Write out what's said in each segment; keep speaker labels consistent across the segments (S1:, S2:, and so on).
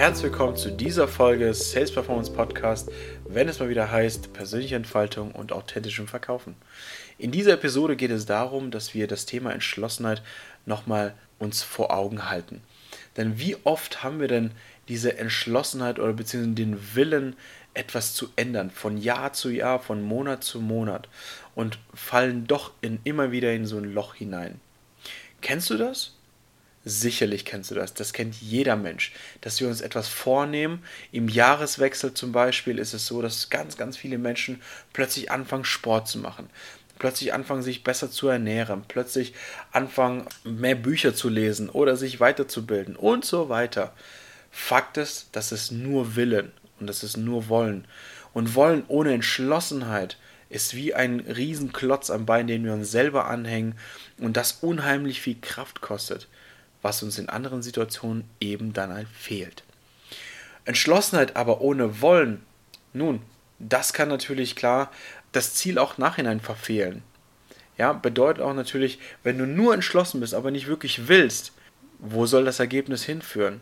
S1: herzlich willkommen zu dieser Folge Sales Performance Podcast, wenn es mal wieder heißt persönliche Entfaltung und authentischem Verkaufen. In dieser Episode geht es darum, dass wir das Thema Entschlossenheit nochmal uns vor Augen halten. Denn wie oft haben wir denn diese Entschlossenheit oder beziehungsweise den Willen, etwas zu ändern, von Jahr zu Jahr, von Monat zu Monat und fallen doch in, immer wieder in so ein Loch hinein. Kennst du das? Sicherlich kennst du das. Das kennt jeder Mensch. Dass wir uns etwas vornehmen. Im Jahreswechsel zum Beispiel ist es so, dass ganz, ganz viele Menschen plötzlich anfangen, Sport zu machen. Plötzlich anfangen, sich besser zu ernähren. Plötzlich anfangen, mehr Bücher zu lesen oder sich weiterzubilden und so weiter. Fakt ist, das ist nur Willen und das ist nur Wollen. Und Wollen ohne Entschlossenheit ist wie ein Riesenklotz am Bein, den wir uns selber anhängen und das unheimlich viel Kraft kostet was uns in anderen Situationen eben dann halt fehlt. Entschlossenheit aber ohne Wollen, nun, das kann natürlich klar das Ziel auch nachhinein verfehlen. Ja, bedeutet auch natürlich, wenn du nur entschlossen bist, aber nicht wirklich willst, wo soll das Ergebnis hinführen?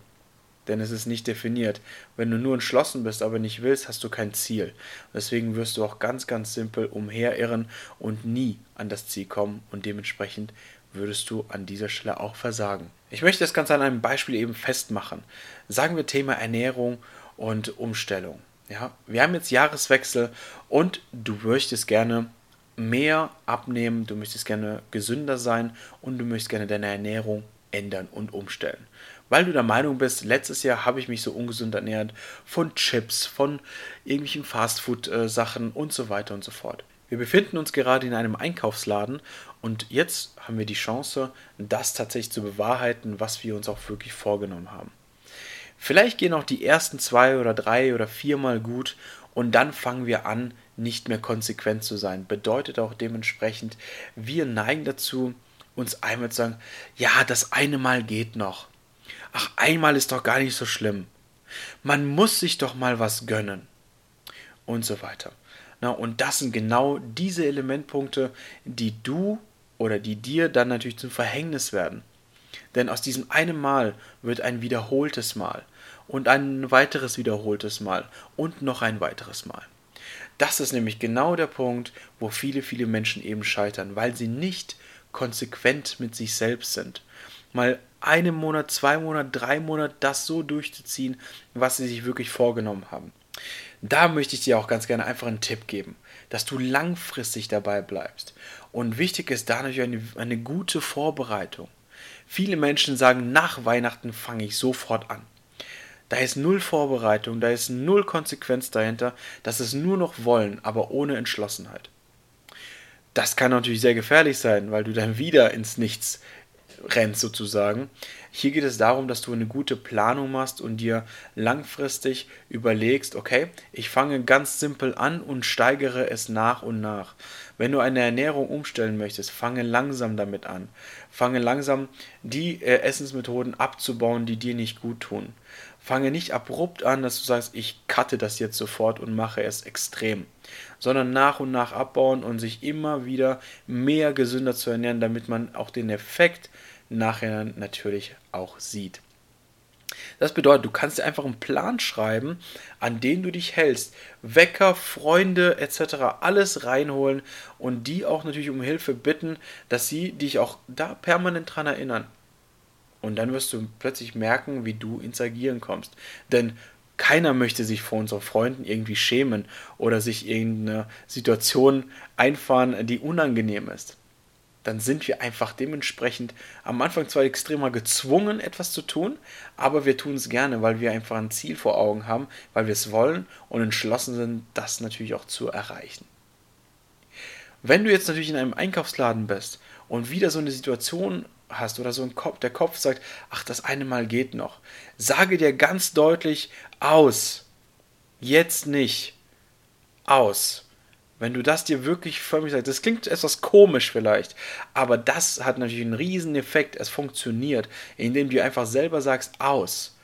S1: Denn es ist nicht definiert. Wenn du nur entschlossen bist, aber nicht willst, hast du kein Ziel. Deswegen wirst du auch ganz, ganz simpel umherirren und nie an das Ziel kommen und dementsprechend würdest du an dieser Stelle auch versagen. Ich möchte das Ganze an einem Beispiel eben festmachen. Sagen wir Thema Ernährung und Umstellung. Ja, wir haben jetzt Jahreswechsel und du möchtest gerne mehr abnehmen, du möchtest gerne gesünder sein und du möchtest gerne deine Ernährung ändern und umstellen. Weil du der Meinung bist, letztes Jahr habe ich mich so ungesund ernährt von Chips, von irgendwelchen Fastfood-Sachen und so weiter und so fort. Wir befinden uns gerade in einem Einkaufsladen und jetzt haben wir die Chance, das tatsächlich zu bewahrheiten, was wir uns auch wirklich vorgenommen haben. Vielleicht gehen auch die ersten zwei oder drei oder viermal gut und dann fangen wir an, nicht mehr konsequent zu sein. Bedeutet auch dementsprechend, wir neigen dazu, uns einmal zu sagen, ja, das eine Mal geht noch. Ach, einmal ist doch gar nicht so schlimm. Man muss sich doch mal was gönnen. Und so weiter. Na, und das sind genau diese Elementpunkte, die du oder die dir dann natürlich zum Verhängnis werden. Denn aus diesem einen Mal wird ein wiederholtes Mal und ein weiteres wiederholtes Mal und noch ein weiteres Mal. Das ist nämlich genau der Punkt, wo viele, viele Menschen eben scheitern, weil sie nicht konsequent mit sich selbst sind. Mal einen Monat, zwei Monate, drei Monate das so durchzuziehen, was sie sich wirklich vorgenommen haben. Da möchte ich dir auch ganz gerne einfach einen Tipp geben, dass du langfristig dabei bleibst. Und wichtig ist da natürlich eine, eine gute Vorbereitung. Viele Menschen sagen, nach Weihnachten fange ich sofort an. Da ist null Vorbereitung, da ist null Konsequenz dahinter, das ist nur noch Wollen, aber ohne Entschlossenheit. Das kann natürlich sehr gefährlich sein, weil du dann wieder ins Nichts rennst sozusagen. Hier geht es darum, dass du eine gute Planung machst und dir langfristig überlegst, okay, ich fange ganz simpel an und steigere es nach und nach. Wenn du eine Ernährung umstellen möchtest, fange langsam damit an. Fange langsam die äh, Essensmethoden abzubauen, die dir nicht gut tun. Fange nicht abrupt an, dass du sagst, ich cutte das jetzt sofort und mache es extrem, sondern nach und nach abbauen und sich immer wieder mehr gesünder zu ernähren, damit man auch den Effekt nachher natürlich auch sieht. Das bedeutet, du kannst dir einfach einen Plan schreiben, an den du dich hältst. Wecker, Freunde etc. alles reinholen und die auch natürlich um Hilfe bitten, dass sie dich auch da permanent dran erinnern. Und dann wirst du plötzlich merken, wie du ins Agieren kommst. Denn keiner möchte sich vor unseren Freunden irgendwie schämen oder sich irgendeine Situation einfahren, die unangenehm ist dann sind wir einfach dementsprechend am Anfang zwar extremer gezwungen, etwas zu tun, aber wir tun es gerne, weil wir einfach ein Ziel vor Augen haben, weil wir es wollen und entschlossen sind, das natürlich auch zu erreichen. Wenn du jetzt natürlich in einem Einkaufsladen bist und wieder so eine Situation hast oder so ein Kopf, der Kopf sagt, ach, das eine Mal geht noch, sage dir ganz deutlich aus, jetzt nicht, aus. Wenn du das dir wirklich förmlich sagst, das klingt etwas komisch vielleicht, aber das hat natürlich einen riesen Effekt. Es funktioniert, indem du einfach selber sagst aus.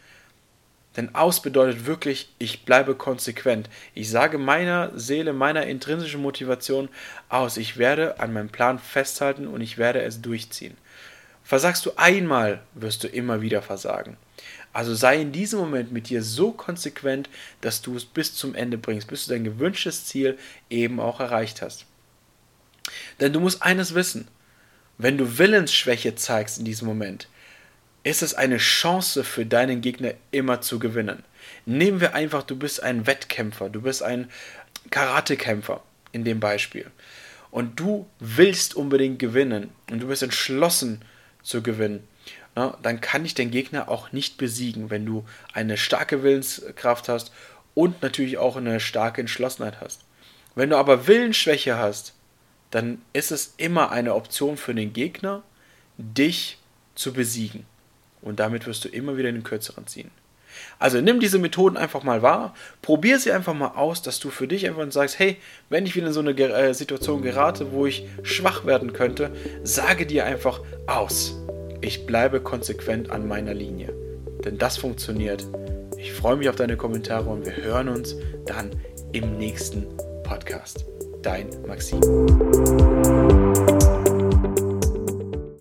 S1: Denn aus bedeutet wirklich, ich bleibe konsequent. Ich sage meiner Seele, meiner intrinsischen Motivation aus. Ich werde an meinem Plan festhalten und ich werde es durchziehen. Versagst du einmal, wirst du immer wieder versagen. Also sei in diesem Moment mit dir so konsequent, dass du es bis zum Ende bringst, bis du dein gewünschtes Ziel eben auch erreicht hast. Denn du musst eines wissen, wenn du Willensschwäche zeigst in diesem Moment, ist es eine Chance für deinen Gegner immer zu gewinnen. Nehmen wir einfach, du bist ein Wettkämpfer, du bist ein Karatekämpfer in dem Beispiel. Und du willst unbedingt gewinnen und du bist entschlossen zu gewinnen. Na, dann kann dich dein Gegner auch nicht besiegen, wenn du eine starke Willenskraft hast und natürlich auch eine starke Entschlossenheit hast. Wenn du aber Willensschwäche hast, dann ist es immer eine Option für den Gegner, dich zu besiegen. Und damit wirst du immer wieder den Kürzeren ziehen. Also nimm diese Methoden einfach mal wahr, probier sie einfach mal aus, dass du für dich einfach sagst, hey, wenn ich wieder in so eine äh, Situation gerate, wo ich schwach werden könnte, sage dir einfach aus. Ich bleibe konsequent an meiner Linie. Denn das funktioniert. Ich freue mich auf deine Kommentare und wir hören uns dann im nächsten Podcast. Dein Maxim.